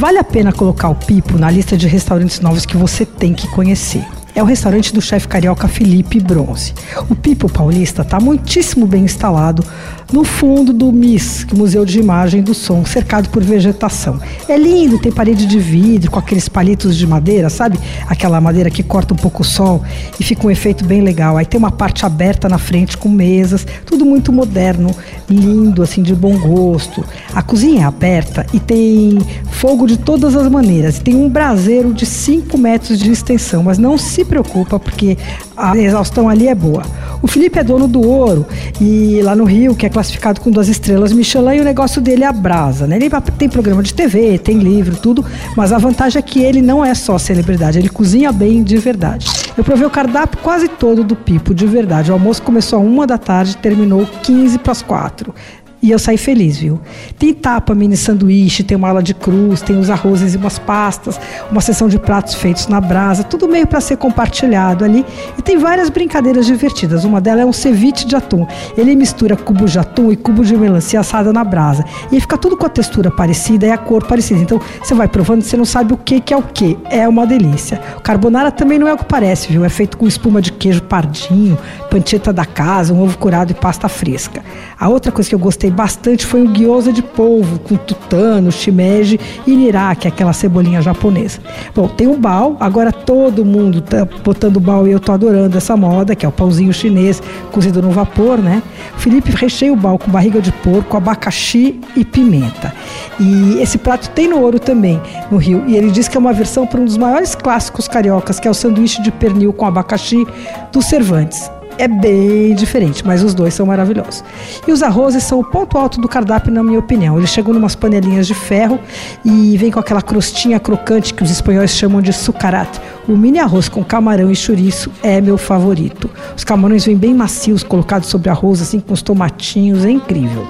Vale a pena colocar o Pipo na lista de restaurantes novos que você tem que conhecer é o restaurante do chefe carioca Felipe Bronze. O Pipo Paulista está muitíssimo bem instalado no fundo do MIS, é Museu de Imagem do Som, cercado por vegetação. É lindo, tem parede de vidro com aqueles palitos de madeira, sabe? Aquela madeira que corta um pouco o sol e fica um efeito bem legal. Aí tem uma parte aberta na frente com mesas, tudo muito moderno, lindo, assim, de bom gosto. A cozinha é aberta e tem fogo de todas as maneiras. Tem um braseiro de 5 metros de extensão, mas não se preocupa porque a exaustão ali é boa. O Felipe é dono do ouro e lá no Rio, que é classificado com duas estrelas Michelin, e o negócio dele é a brasa, né? Ele tem programa de TV, tem livro, tudo, mas a vantagem é que ele não é só celebridade, ele cozinha bem de verdade. Eu provei o cardápio quase todo do Pipo, de verdade. O almoço começou a uma da tarde, terminou 15 para as quatro. E eu saí feliz, viu? Tem tapa, mini sanduíche, tem uma ala de cruz, tem os arrozes e umas pastas, uma sessão de pratos feitos na brasa, tudo meio para ser compartilhado ali. E tem várias brincadeiras divertidas. Uma delas é um ceviche de atum. Ele mistura cubo de atum e cubo de melancia assada na brasa. E fica tudo com a textura parecida e a cor parecida. Então você vai provando e você não sabe o que, que é o que. É uma delícia. O carbonara também não é o que parece, viu? É feito com espuma de queijo pardinho, panceta da casa, um ovo curado e pasta fresca. A outra coisa que eu gostei gostei bastante foi o gyoza de polvo, com tutano, shimeji e é aquela cebolinha japonesa. Bom, tem o bao, agora todo mundo tá botando bao e eu tô adorando essa moda, que é o pãozinho chinês cozido no vapor, né? Felipe recheia o bao com barriga de porco, abacaxi e pimenta. E esse prato tem no ouro também, no Rio. E ele diz que é uma versão para um dos maiores clássicos cariocas, que é o sanduíche de pernil com abacaxi do Cervantes é bem diferente, mas os dois são maravilhosos. E os arrozes são o ponto alto do cardápio, na minha opinião. Eles chegam numas panelinhas de ferro e vem com aquela crostinha crocante que os espanhóis chamam de sucarat. O mini arroz com camarão e chouriço é meu favorito. Os camarões vêm bem macios, colocados sobre arroz, assim com os tomatinhos, é incrível.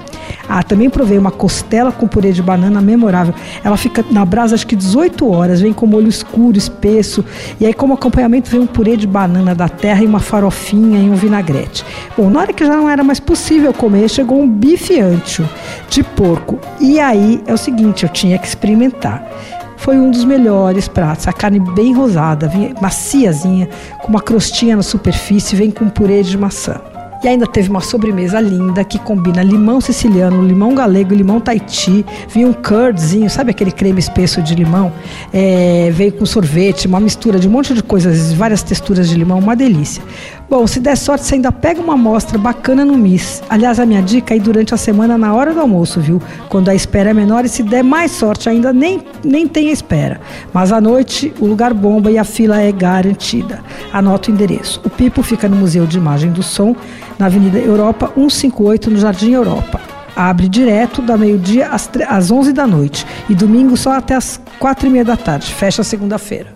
Ah, também provei uma costela com purê de banana memorável. Ela fica na brasa acho que 18 horas, vem com molho escuro, espesso. E aí, como acompanhamento, vem um purê de banana da terra e uma farofinha e um vinagrete. Bom, na hora que já não era mais possível comer, chegou um bife ancho de porco. E aí é o seguinte, eu tinha que experimentar foi um dos melhores pratos. A carne bem rosada, maciazinha, com uma crostinha na superfície, vem com purê de maçã. E ainda teve uma sobremesa linda que combina limão siciliano, limão galego, limão taiti. Vinha um curdzinho, sabe aquele creme espesso de limão? É, veio com sorvete, uma mistura de um monte de coisas, várias texturas de limão, uma delícia. Bom, se der sorte, você ainda pega uma amostra bacana no Miss. Aliás, a minha dica é ir durante a semana na hora do almoço, viu? Quando a espera é menor e se der mais sorte ainda nem, nem tem espera. Mas à noite o lugar bomba e a fila é garantida. Anota o endereço. O Pipo fica no Museu de Imagem do Som, na Avenida Europa 158, no Jardim Europa. Abre direto da meio-dia às, às 11 da noite e domingo só até às quatro e meia da tarde. Fecha segunda-feira.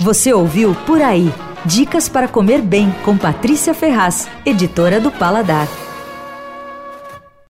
Você ouviu Por Aí. Dicas para comer bem com Patrícia Ferraz, editora do Paladar.